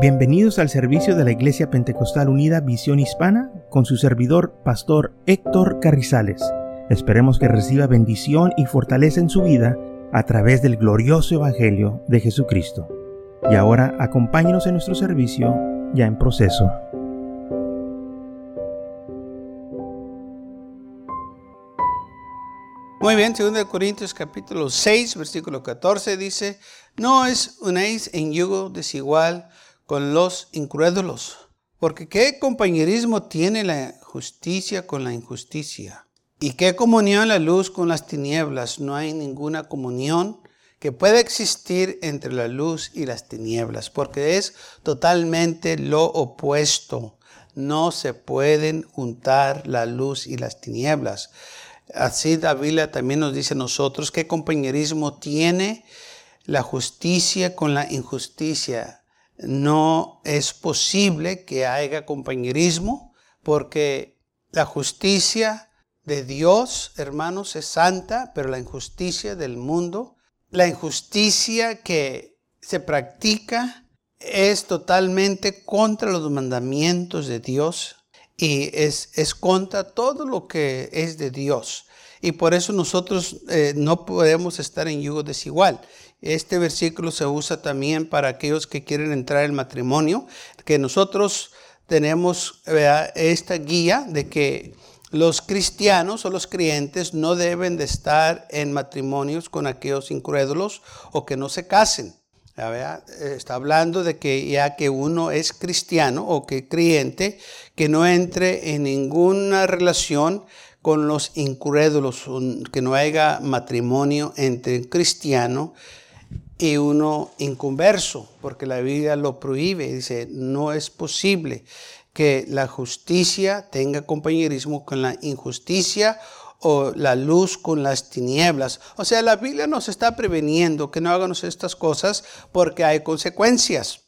Bienvenidos al servicio de la Iglesia Pentecostal Unida Visión Hispana con su servidor, Pastor Héctor Carrizales. Esperemos que reciba bendición y fortaleza en su vida a través del glorioso Evangelio de Jesucristo. Y ahora acompáñenos en nuestro servicio ya en proceso. Muy bien, 2 Corintios capítulo 6, versículo 14 dice, no es unéis en yugo desigual con los incrédulos. Porque ¿qué compañerismo tiene la justicia con la injusticia? ¿Y qué comunión la luz con las tinieblas? No hay ninguna comunión que pueda existir entre la luz y las tinieblas, porque es totalmente lo opuesto. No se pueden juntar la luz y las tinieblas. Así la Biblia también nos dice a nosotros qué compañerismo tiene la justicia con la injusticia no es posible que haya compañerismo porque la justicia de Dios, hermanos, es santa, pero la injusticia del mundo, la injusticia que se practica es totalmente contra los mandamientos de Dios y es, es contra todo lo que es de Dios. Y por eso nosotros eh, no podemos estar en yugo desigual. Este versículo se usa también para aquellos que quieren entrar en matrimonio, que nosotros tenemos esta guía de que los cristianos o los creyentes no deben de estar en matrimonios con aquellos incrédulos o que no se casen. Está hablando de que ya que uno es cristiano o que creyente, que no entre en ninguna relación con los incrédulos, que no haya matrimonio entre cristiano y uno inconverso, porque la Biblia lo prohíbe. Dice, no es posible que la justicia tenga compañerismo con la injusticia o la luz con las tinieblas. O sea, la Biblia nos está preveniendo que no hagamos estas cosas porque hay consecuencias.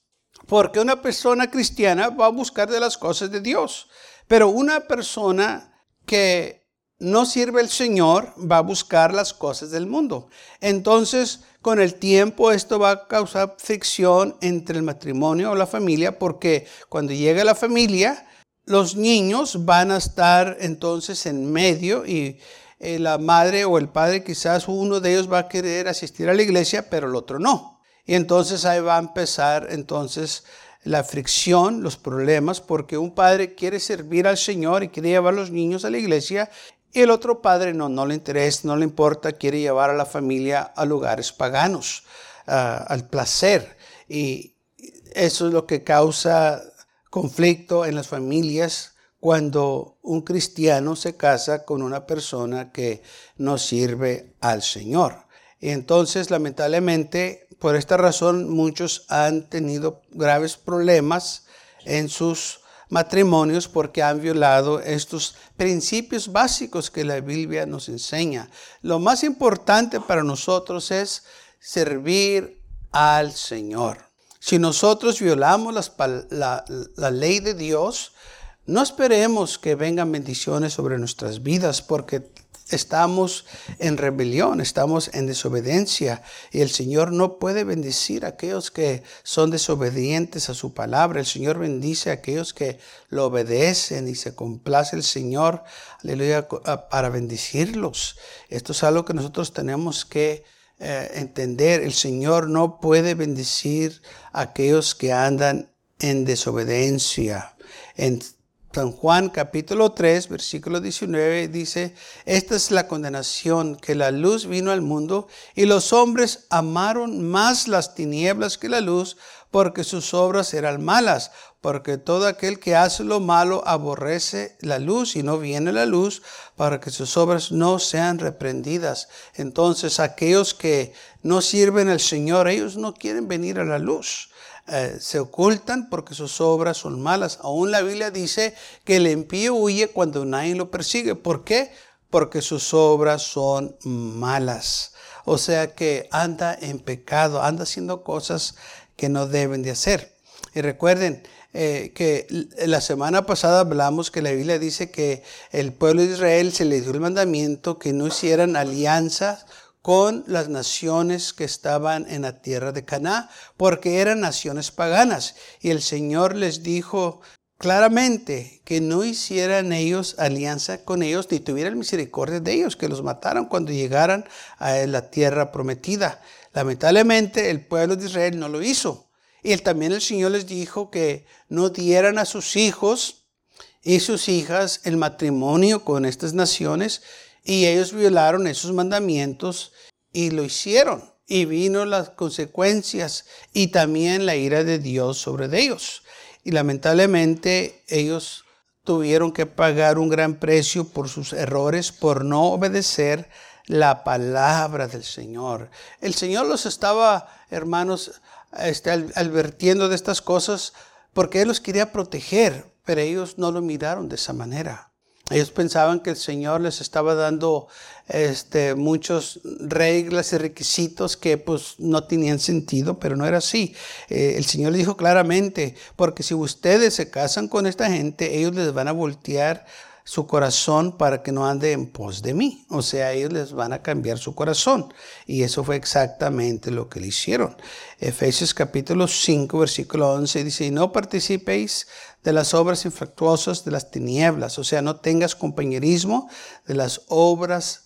Porque una persona cristiana va a buscar de las cosas de Dios. Pero una persona que no sirve el Señor va a buscar las cosas del mundo. Entonces, con el tiempo esto va a causar fricción entre el matrimonio o la familia porque cuando llega la familia, los niños van a estar entonces en medio y eh, la madre o el padre quizás uno de ellos va a querer asistir a la iglesia, pero el otro no. Y entonces ahí va a empezar entonces la fricción, los problemas, porque un padre quiere servir al Señor y quiere llevar a los niños a la iglesia y el otro padre no, no le interesa, no le importa, quiere llevar a la familia a lugares paganos, al placer. Y eso es lo que causa conflicto en las familias cuando un cristiano se casa con una persona que no sirve al Señor. Y entonces, lamentablemente, por esta razón, muchos han tenido graves problemas en sus matrimonios porque han violado estos principios básicos que la Biblia nos enseña. Lo más importante para nosotros es servir al Señor. Si nosotros violamos la, ley de Dios, no esperemos que vengan bendiciones sobre nuestras vidas porque estamos en rebelión, estamos en desobediencia y el Señor no puede bendecir a aquellos que son desobedientes a su palabra. El Señor bendice a aquellos que lo obedecen y se complace el Señor, aleluya, para bendecirlos. Esto es algo que nosotros tenemos que eh, entender. El Señor no puede bendecir a aquellos que andan en desobediencia. En San Juan capítulo 3, versículo 19 dice, esta es la condenación, que la luz vino al mundo y los hombres amaron más las tinieblas que la luz porque sus obras eran malas, porque todo aquel que hace lo malo aborrece la luz y no viene la luz para que sus obras no sean reprendidas. Entonces aquellos que no sirven al Señor, ellos no quieren venir a la luz. Eh, se ocultan porque sus obras son malas. Aún la Biblia dice que el impío huye cuando nadie lo persigue. ¿Por qué? Porque sus obras son malas. O sea que anda en pecado, anda haciendo cosas que no deben de hacer. Y recuerden eh, que la semana pasada hablamos que la Biblia dice que el pueblo de Israel se le dio el mandamiento que no hicieran alianzas con las naciones que estaban en la tierra de Caná, porque eran naciones paganas. Y el Señor les dijo claramente que no hicieran ellos alianza con ellos, ni tuvieran misericordia de ellos, que los mataran cuando llegaran a la tierra prometida. Lamentablemente el pueblo de Israel no lo hizo. Y también el Señor les dijo que no dieran a sus hijos y sus hijas el matrimonio con estas naciones y ellos violaron esos mandamientos y lo hicieron. Y vino las consecuencias y también la ira de Dios sobre ellos. Y lamentablemente ellos tuvieron que pagar un gran precio por sus errores, por no obedecer la palabra del Señor. El Señor los estaba, hermanos, este, advirtiendo de estas cosas porque Él los quería proteger, pero ellos no lo miraron de esa manera. Ellos pensaban que el Señor les estaba dando este, muchas reglas y requisitos que pues no tenían sentido, pero no era así. Eh, el Señor les dijo claramente, porque si ustedes se casan con esta gente, ellos les van a voltear su corazón para que no ande en pos de mí. O sea, ellos les van a cambiar su corazón. Y eso fue exactamente lo que le hicieron. Efesios capítulo 5, versículo 11 dice, y no participéis de las obras infructuosas de las tinieblas. O sea, no tengas compañerismo de las obras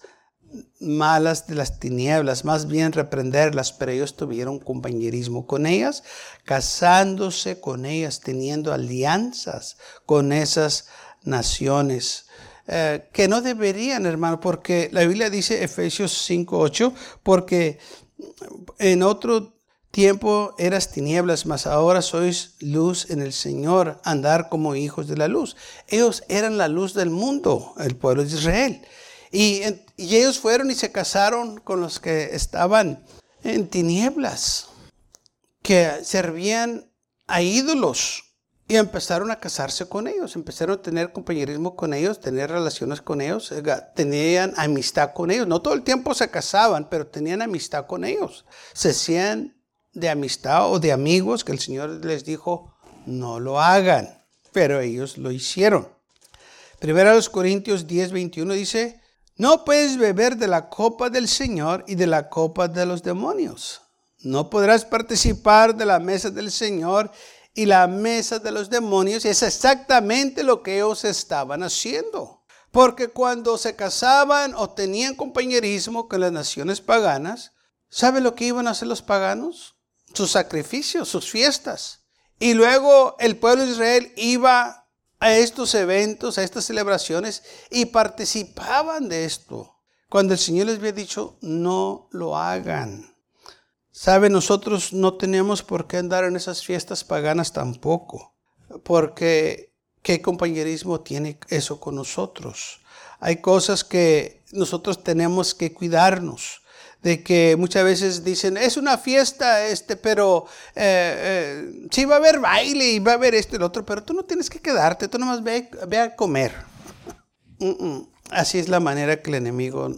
malas de las tinieblas, más bien reprenderlas, pero ellos tuvieron compañerismo con ellas, casándose con ellas, teniendo alianzas con esas naciones. Eh, que no deberían, hermano, porque la Biblia dice Efesios 5:8, porque en otro tiempo eras tinieblas, mas ahora sois luz en el Señor, andar como hijos de la luz. Ellos eran la luz del mundo, el pueblo de Israel. Y ellos fueron y se casaron con los que estaban en tinieblas, que servían a ídolos. Y empezaron a casarse con ellos, empezaron a tener compañerismo con ellos, tener relaciones con ellos, tenían amistad con ellos. No todo el tiempo se casaban, pero tenían amistad con ellos. Se hacían de amistad o de amigos que el Señor les dijo, no lo hagan, pero ellos lo hicieron. Primero a los Corintios 10, 21 dice, no puedes beber de la copa del Señor y de la copa de los demonios. No podrás participar de la mesa del Señor y la mesa de los demonios. Es exactamente lo que ellos estaban haciendo. Porque cuando se casaban o tenían compañerismo con las naciones paganas, ¿sabe lo que iban a hacer los paganos? sus sacrificios, sus fiestas. Y luego el pueblo de Israel iba a estos eventos, a estas celebraciones y participaban de esto. Cuando el Señor les había dicho, no lo hagan. Sabe, nosotros no tenemos por qué andar en esas fiestas paganas tampoco, porque ¿qué compañerismo tiene eso con nosotros? Hay cosas que nosotros tenemos que cuidarnos de que muchas veces dicen, es una fiesta, este, pero eh, eh, sí va a haber baile y va a haber esto y lo otro, pero tú no tienes que quedarte, tú nomás ve, ve a comer. Así es la manera que el enemigo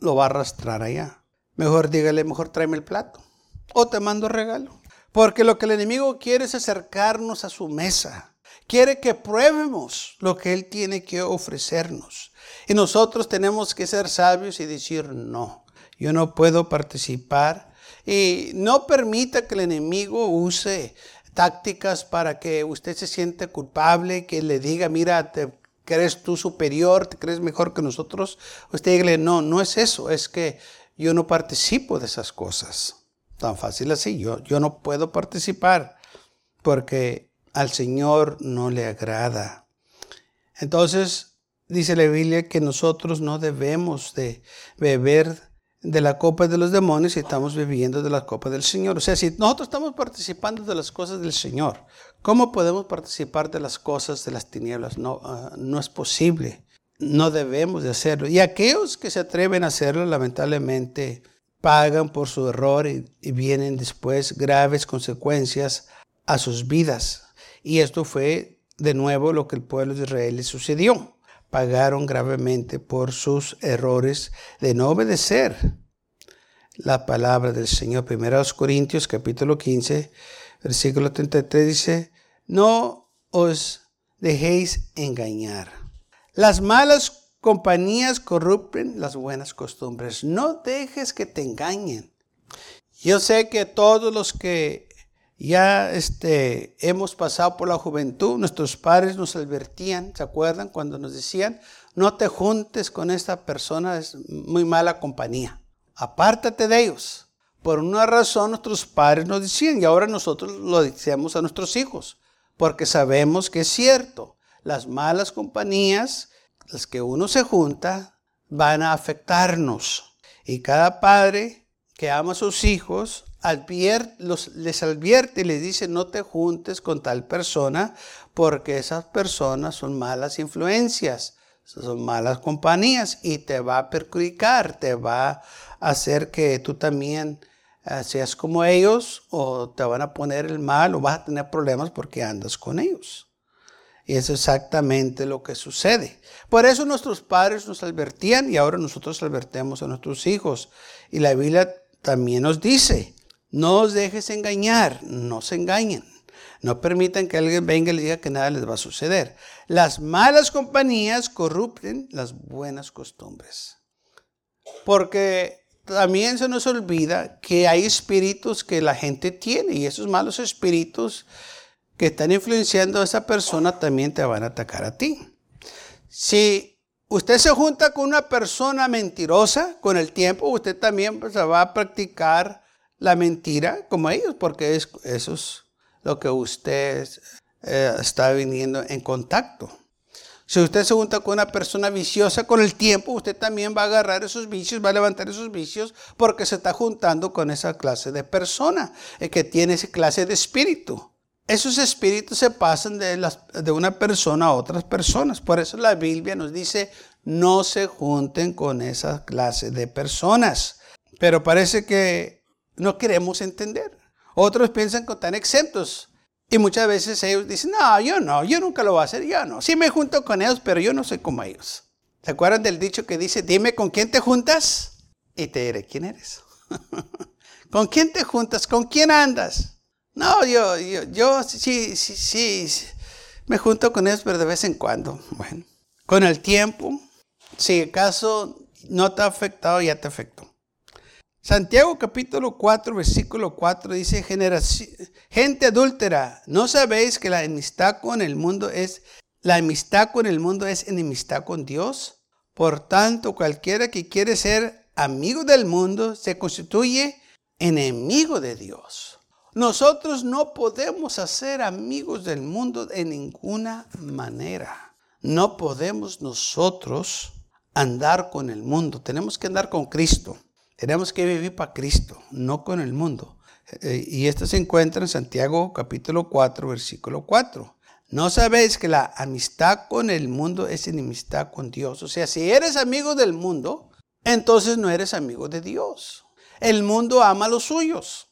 lo va a arrastrar allá. Mejor dígale, mejor tráeme el plato o te mando regalo. Porque lo que el enemigo quiere es acercarnos a su mesa. Quiere que pruebemos lo que Él tiene que ofrecernos. Y nosotros tenemos que ser sabios y decir no yo no puedo participar. Y no permita que el enemigo use tácticas para que usted se siente culpable, que le diga, mira, te crees tú superior, te crees mejor que nosotros. Usted dígale, no, no es eso, es que yo no participo de esas cosas. Tan fácil así, yo, yo no puedo participar porque al Señor no le agrada. Entonces, dice la Biblia que nosotros no debemos de beber de la copa de los demonios y estamos viviendo de la copa del Señor. O sea, si nosotros estamos participando de las cosas del Señor, ¿cómo podemos participar de las cosas de las tinieblas? No, ah, no es posible. No debemos de hacerlo. Y aquellos que se atreven a hacerlo, lamentablemente, pagan por su error y, vienen después graves consecuencias a sus vidas. Y esto fue de nuevo lo que el pueblo de Israel le sucedió pagaron gravemente por sus errores de no obedecer la palabra del Señor. Primero Corintios capítulo 15, versículo 33 dice, no os dejéis engañar. Las malas compañías corrupten las buenas costumbres. No dejes que te engañen. Yo sé que todos los que ya este, hemos pasado por la juventud, nuestros padres nos advertían, ¿se acuerdan? Cuando nos decían, no te juntes con esta persona, es muy mala compañía. Apártate de ellos. Por una razón nuestros padres nos decían y ahora nosotros lo decimos a nuestros hijos, porque sabemos que es cierto. Las malas compañías, las que uno se junta, van a afectarnos. Y cada padre que ama a sus hijos les advierte y les dice no te juntes con tal persona porque esas personas son malas influencias, son malas compañías y te va a perjudicar, te va a hacer que tú también eh, seas como ellos o te van a poner el mal o vas a tener problemas porque andas con ellos. Y es exactamente lo que sucede. Por eso nuestros padres nos advertían y ahora nosotros advertemos a nuestros hijos. Y la Biblia también nos dice, no os dejes engañar, no se engañen. No permitan que alguien venga y les diga que nada les va a suceder. Las malas compañías corrupten las buenas costumbres. Porque también se nos olvida que hay espíritus que la gente tiene y esos malos espíritus que están influenciando a esa persona también te van a atacar a ti. Si usted se junta con una persona mentirosa con el tiempo, usted también pues, va a practicar la mentira como ellos, porque es, eso es lo que usted eh, está viniendo en contacto. Si usted se junta con una persona viciosa con el tiempo, usted también va a agarrar esos vicios, va a levantar esos vicios porque se está juntando con esa clase de persona eh, que tiene esa clase de espíritu. Esos espíritus se pasan de, una persona a otras personas. Por eso la Biblia nos dice, no se junten con esa clase de personas. Pero parece que no queremos entender. Otros piensan que están exentos. Y muchas veces ellos dicen, no, yo no, yo nunca lo voy a hacer, yo no. Sí me junto con ellos, pero yo no soy como ellos. ¿Se acuerdan del dicho que dice, dime con quién te juntas? Y te diré quién eres. ¿Con quién te juntas? ¿Con quién andas? No, yo, yo, yo sí, sí, sí, me junto con ellos, pero de vez en cuando. Bueno, con el tiempo, si acaso no te ha afectado, ya te afectó. Santiago capítulo 4, versículo 4 dice, gente adúltera, ¿no sabéis que la enemistad con el mundo es, la amistad con el mundo es enemistad con Dios? Por tanto, cualquiera que quiere ser amigo del mundo se constituye enemigo de Dios. Nosotros no podemos hacer amigos del mundo de ninguna manera. No podemos nosotros andar con el mundo. Tenemos que andar con Cristo. Tenemos que vivir para Cristo, no con el mundo. Eh, y esto se encuentra en Santiago capítulo 4, versículo 4. ¿No sabéis que la amistad con el mundo es enemistad con Dios? O sea, si eres amigo del mundo, entonces no eres amigo de Dios. El mundo ama a los suyos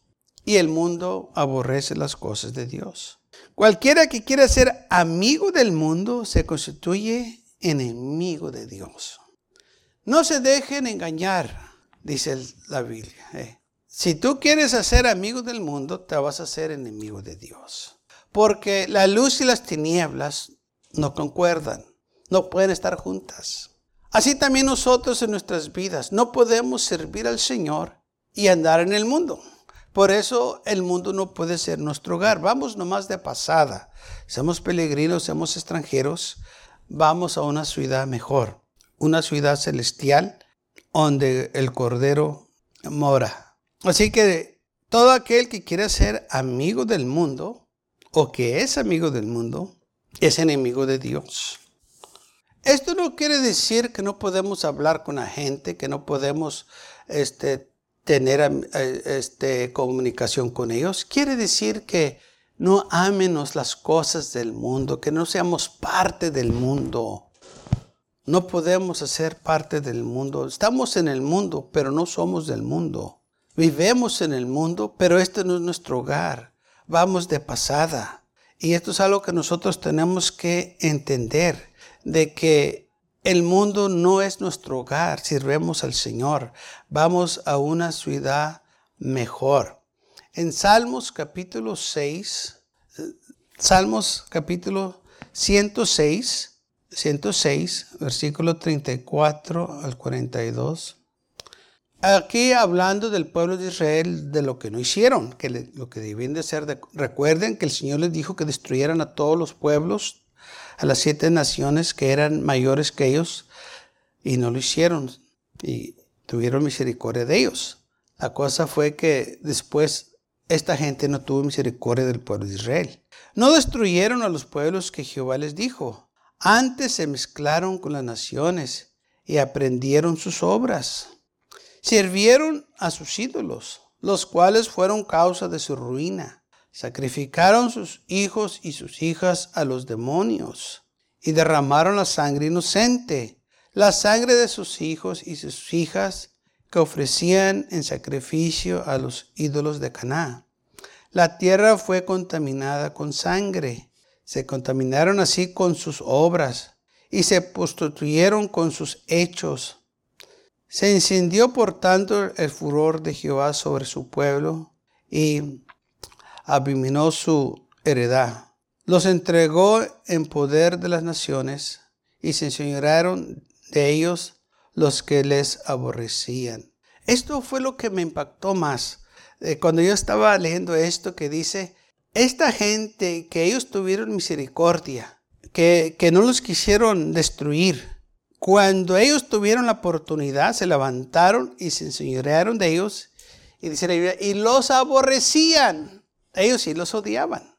y el mundo aborrece las cosas de Dios. Cualquiera que quiera ser amigo del mundo se constituye enemigo de Dios. No se dejen engañar dice la Biblia. Eh. Si tú quieres hacer amigo del mundo, te vas a hacer enemigo de Dios. Porque la luz y las tinieblas no concuerdan, no pueden estar juntas. Así también nosotros en nuestras vidas no podemos servir al Señor y andar en el mundo. Por eso el mundo no puede ser nuestro hogar. Vamos nomás de pasada. Somos peregrinos, somos extranjeros. Vamos a una ciudad mejor, una ciudad celestial donde el Cordero mora. Así que todo aquel que quiere ser amigo del mundo o que es amigo del mundo es enemigo de Dios. Esto no quiere decir que no podemos hablar con la gente, que no podemos este, tener eh, este, comunicación con ellos. Quiere decir que no amenos las cosas del mundo, que no seamos parte del mundo. No podemos hacer parte del mundo. Estamos en el mundo, pero no somos del mundo. Vivemos en el mundo, pero este no es nuestro hogar. Vamos de pasada. Y esto es algo que nosotros tenemos que entender, de que el mundo no es nuestro hogar, sirvemos al Señor. Vamos a una ciudad mejor. En Salmos capítulo 6, Salmos capítulo 106, 106, versículo 34 al 42. Aquí hablando del pueblo de Israel, de lo que no hicieron, que lo que debían de hacer. recuerden que el Señor les dijo que destruyeran a todos los pueblos, a las siete naciones que eran mayores que ellos, y no lo hicieron, y tuvieron misericordia de ellos. La cosa fue que después esta gente no tuvo misericordia del pueblo de Israel. No destruyeron a los pueblos que Jehová les dijo. Antes se mezclaron con las naciones y aprendieron sus obras. Sirvieron a sus ídolos, los cuales fueron causa de su ruina. Sacrificaron sus hijos y sus hijas a los demonios y derramaron la sangre inocente, la sangre de sus hijos y sus hijas que ofrecían en sacrificio a los ídolos de Caná. La tierra fue contaminada con sangre. Se contaminaron así con sus obras y se prostituyeron con sus hechos. Se encendió por tanto el furor de Jehová sobre su pueblo y abominó su heredad. Los entregó en poder de las naciones y se enseñorearon de ellos los que les aborrecían. Esto fue lo que me impactó más eh, cuando yo estaba leyendo esto que dice, esta gente que ellos tuvieron misericordia, que, que no los quisieron destruir, cuando ellos tuvieron la oportunidad, se levantaron y se enseñorearon de ellos y dice y los aborrecían. Ellos sí los odiaban.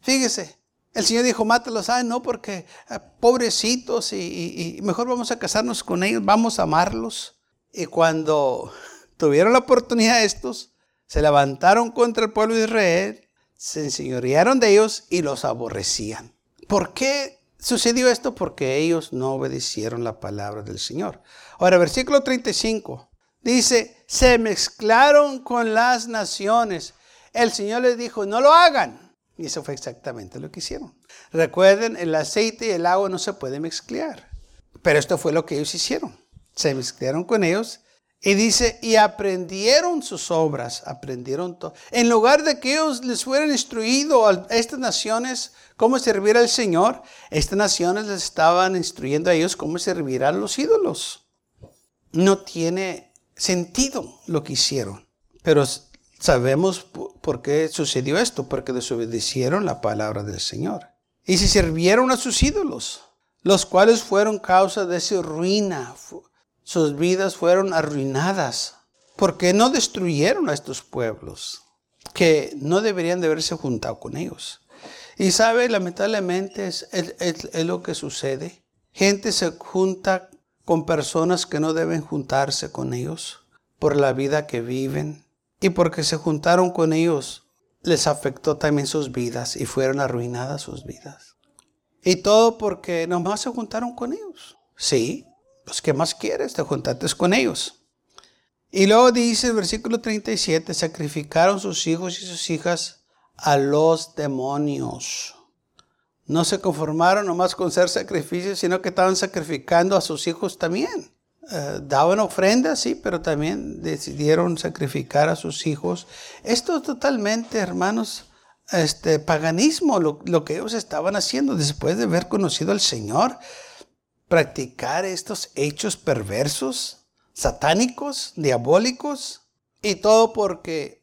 Fíjese, el Señor dijo, mátalos, ah, no, porque ah, pobrecitos y, mejor vamos a casarnos con ellos, vamos a amarlos. Y cuando tuvieron la oportunidad estos, se levantaron contra el pueblo de Israel, se enseñorearon de ellos y los aborrecían. ¿Por qué Sucedió esto porque ellos no obedecieron la palabra del Señor. Ahora, versículo 35 dice, se mezclaron con las naciones. El Señor les dijo, no lo hagan. Y eso fue exactamente lo que hicieron. Recuerden, el aceite y el agua no se pueden mezclar. Pero esto fue lo que ellos hicieron. Se mezclaron con ellos y dice, y aprendieron sus obras, aprendieron todo. En lugar de que ellos les fueran instruido a estas naciones cómo servir al Señor, estas naciones les estaban instruyendo a ellos cómo servir a los ídolos. No tiene sentido lo que hicieron. Pero sabemos por qué sucedió esto, porque desobedecieron la palabra del Señor. Y se sirvieron a sus ídolos, los cuales fueron causa de su ruina sus vidas fueron arruinadas porque no destruyeron a estos pueblos que no deberían de haberse juntado con ellos. Y sabe, lamentablemente es, es, lo que sucede. Gente se junta con personas que no deben juntarse con ellos por la vida que viven y porque se juntaron con ellos les afectó también sus vidas y fueron arruinadas sus vidas. Y todo porque nomás se juntaron con ellos. Sí, pues, ¿qué más quieres? Te juntaste con ellos. Y luego dice el versículo 37, sacrificaron sus hijos y sus hijas a los demonios. No se conformaron nomás con ser sacrificios, sino que estaban sacrificando a sus hijos también. Eh, daban ofrendas, sí, pero también decidieron sacrificar a sus hijos. Esto es totalmente, hermanos, este paganismo, lo, lo que ellos estaban haciendo después de haber conocido al Señor practicar estos hechos perversos, satánicos, diabólicos, y todo porque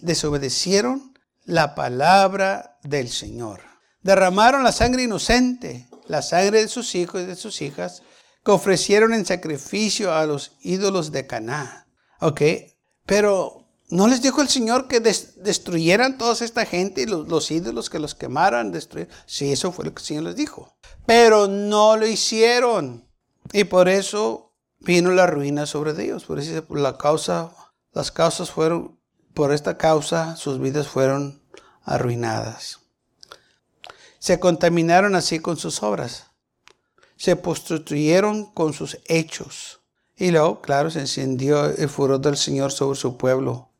desobedecieron la palabra del Señor. Derramaron la sangre inocente, la sangre de sus hijos y de sus hijas, que ofrecieron en sacrificio a los ídolos de Caná. ¿Ok? Pero ¿No les dijo el Señor que destruyeran toda esta gente y los, ídolos que los quemaran? Destruir? Sí, eso fue lo que el Señor les dijo. Pero no lo hicieron. Y por eso vino la ruina sobre ellos. Por eso la causa, las causas fueron, por esta causa sus vidas fueron arruinadas. Se contaminaron así con sus obras. Se prostituyeron con sus hechos. Y luego, claro, se encendió el furor del Señor sobre su pueblo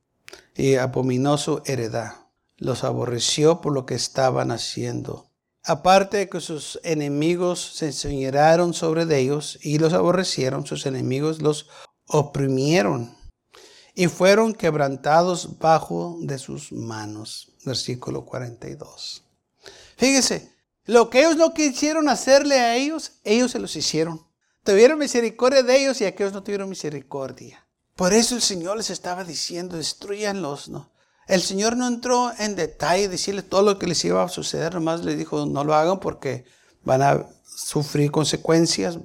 y abominó su heredad. Los aborreció por lo que estaban haciendo. Aparte de que sus enemigos se enseñaron sobre ellos y los aborrecieron, sus enemigos los oprimieron y fueron quebrantados bajo de sus manos. Versículo 42. Fíjese, Lo que ellos no quisieron hacerle a ellos, ellos se los hicieron. Tuvieron misericordia de ellos y aquellos no tuvieron misericordia. Por eso el Señor les estaba diciendo, destruyanlos, ¿no? El Señor no entró en detalle decirle todo lo que les iba a suceder, nomás les dijo, no lo hagan porque van a sufrir consecuencias,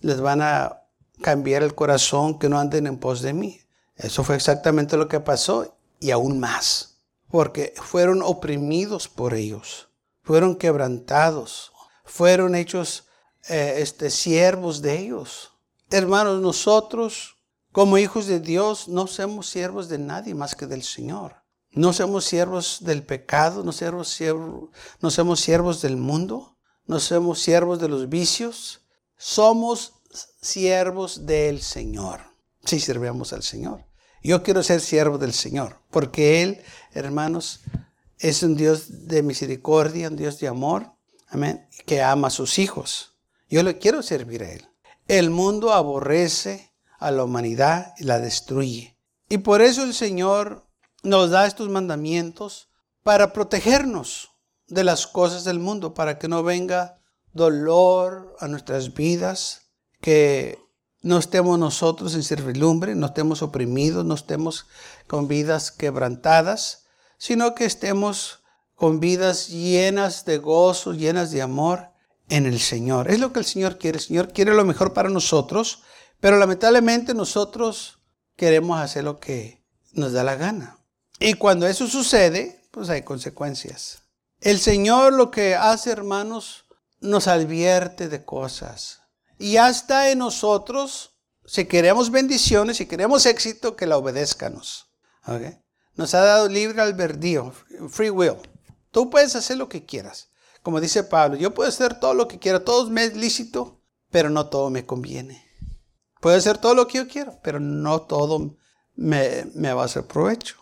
les van a cambiar el corazón, que no anden en pos de mí. Eso fue exactamente lo que pasó y aún más, porque fueron oprimidos por ellos, fueron quebrantados, fueron hechos eh, este, siervos de ellos. Hermanos, nosotros como hijos de Dios no somos siervos de nadie más que del Señor. No somos siervos del pecado, no somos siervos, no somos siervos del mundo, no somos siervos de los vicios. Somos siervos del Señor. Si sí, servemos al Señor. Yo quiero ser siervo del Señor, porque Él, hermanos, es un Dios de misericordia, un Dios de amor, amén, que ama a sus hijos. Yo le quiero servir a Él. El mundo aborrece a la humanidad y la destruye. Y por eso el Señor nos da estos mandamientos para protegernos de las cosas del mundo, para que no venga dolor a nuestras vidas, que no estemos nosotros en servidumbre, no estemos oprimidos, no estemos con vidas quebrantadas, sino que estemos con vidas llenas de gozo, llenas de amor en el Señor. Es lo que el Señor quiere. El Señor quiere lo mejor para nosotros pero lamentablemente nosotros queremos hacer lo que nos da la gana. Y cuando eso sucede, pues hay consecuencias. El Señor lo que hace, hermanos, nos advierte de cosas. Y ya está en nosotros, si queremos bendiciones, si queremos éxito, que la obedezcanos. Nos ha dado libre albedrío, free will. Tú puedes hacer lo que quieras. Como dice Pablo, yo puedo hacer todo lo que quiera, todo me es lícito, pero no todo me conviene. Puede ser todo lo que yo quiero, pero no todo me, va a hacer provecho.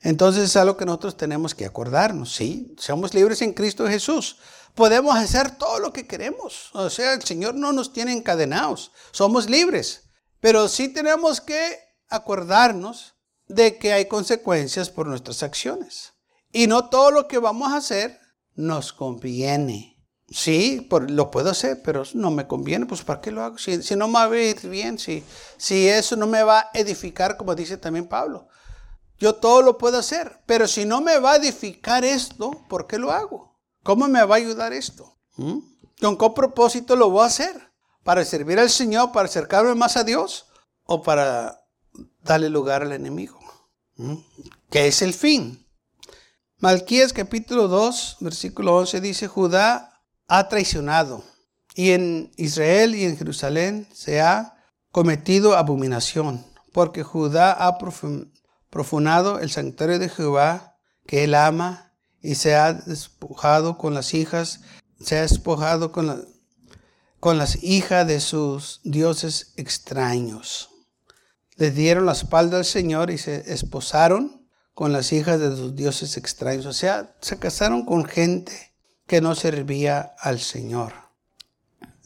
Entonces es algo que nosotros tenemos que acordarnos, ¿sí? Somos libres en Cristo Jesús. Podemos hacer todo lo que queremos. O sea, el Señor no nos tiene encadenados. Somos libres. Pero sí tenemos que acordarnos de que hay consecuencias por nuestras acciones. Y no todo lo que vamos a hacer nos conviene. Sí, lo puedo hacer, pero no me conviene, pues ¿para qué lo hago? Si, no me va a ir bien, si, si eso no me va a edificar, como dice también Pablo. Yo todo lo puedo hacer, pero si no me va a edificar esto, ¿por qué lo hago? ¿Cómo me va a ayudar esto? ¿Mm? ¿Con qué propósito lo voy a hacer? ¿Para servir al Señor, para acercarme más a Dios o para darle lugar al enemigo? ¿Qué es el fin? Malquías capítulo 2, versículo 11 dice, Judá ha traicionado y en Israel y en Jerusalén se ha cometido abominación, porque Judá ha profanado el santuario de Jehová que él ama y se ha despojado con las hijas, se ha despojado con, con las hijas de sus dioses extraños. Le dieron la espalda al Señor y se esposaron con las hijas de sus dioses extraños. O sea, se casaron con gente que no servía al Señor.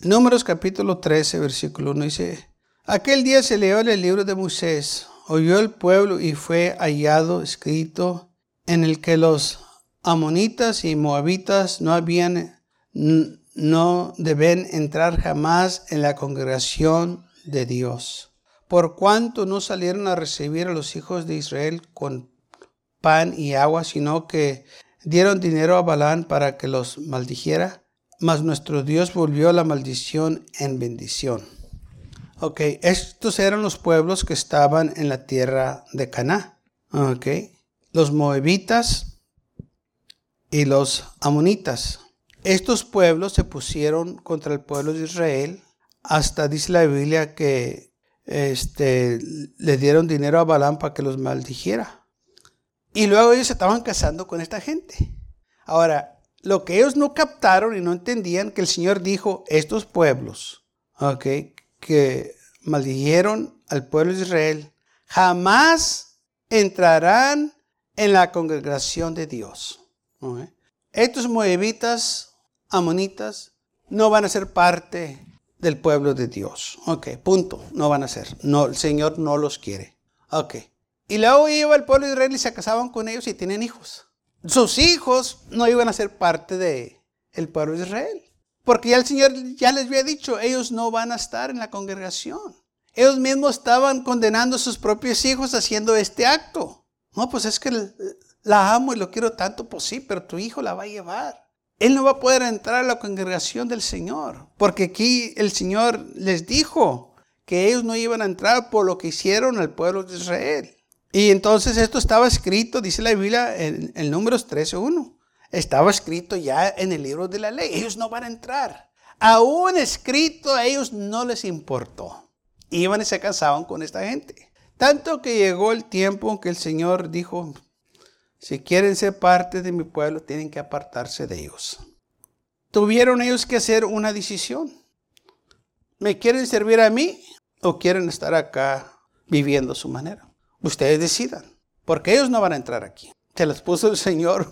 Números capítulo 13, versículo 1 dice, Aquel día se leyó el libro de Moisés, oyó el pueblo y fue hallado escrito en el que los amonitas y moabitas no habían, no deben entrar jamás en la congregación de Dios, por cuanto no salieron a recibir a los hijos de Israel con pan y agua, sino que dieron dinero a Balán para que los maldijera, mas nuestro Dios volvió la maldición en bendición. Ok, estos eran los pueblos que estaban en la tierra de Caná. Ok, los moabitas y los amonitas. Estos pueblos se pusieron contra el pueblo de Israel hasta dice la Biblia que este, le dieron dinero a Balán para que los maldijera. Y luego ellos se estaban casando con esta gente. Ahora, lo que ellos no captaron y no entendían que el Señor dijo, estos pueblos, que maldijeron al pueblo de Israel, jamás entrarán en la congregación de Dios. Estos moabitas, amonitas, no van a ser parte del pueblo de Dios. Ok, punto. No van a ser. No, el Señor no los quiere. Ok. Y luego iba el pueblo de Israel y se casaban con ellos y tienen hijos. Sus hijos no iban a ser parte de el pueblo de Israel. Porque ya el Señor ya les había dicho, ellos no van a estar en la congregación. Ellos mismos estaban condenando a sus propios hijos haciendo este acto. No, pues es que la amo y lo quiero tanto, pues sí, pero tu hijo la va a llevar. Él no va a poder entrar a la congregación del Señor, porque aquí el Señor les dijo que ellos no iban a entrar por lo que hicieron al pueblo de Israel. Y entonces esto estaba escrito, dice la Biblia en el Números 13.1. Estaba escrito ya en el libro de la ley. Ellos no van a entrar. Aún escrito a ellos no les importó. Iban y se casaban con esta gente. Tanto que llegó el tiempo en que el Señor dijo, si quieren ser parte de mi pueblo, tienen que apartarse de ellos. Tuvieron ellos que hacer una decisión. ¿Me quieren servir a mí o quieren estar acá viviendo a su manera? Ustedes decidan, porque ellos no van a entrar aquí. Se las puso el Señor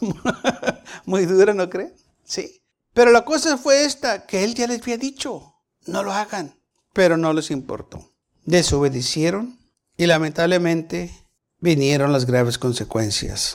muy dura, ¿no creen? Sí. Pero la cosa fue esta, que Él ya les había dicho, no lo hagan, pero no les importó. Desobedecieron y lamentablemente vinieron las graves consecuencias.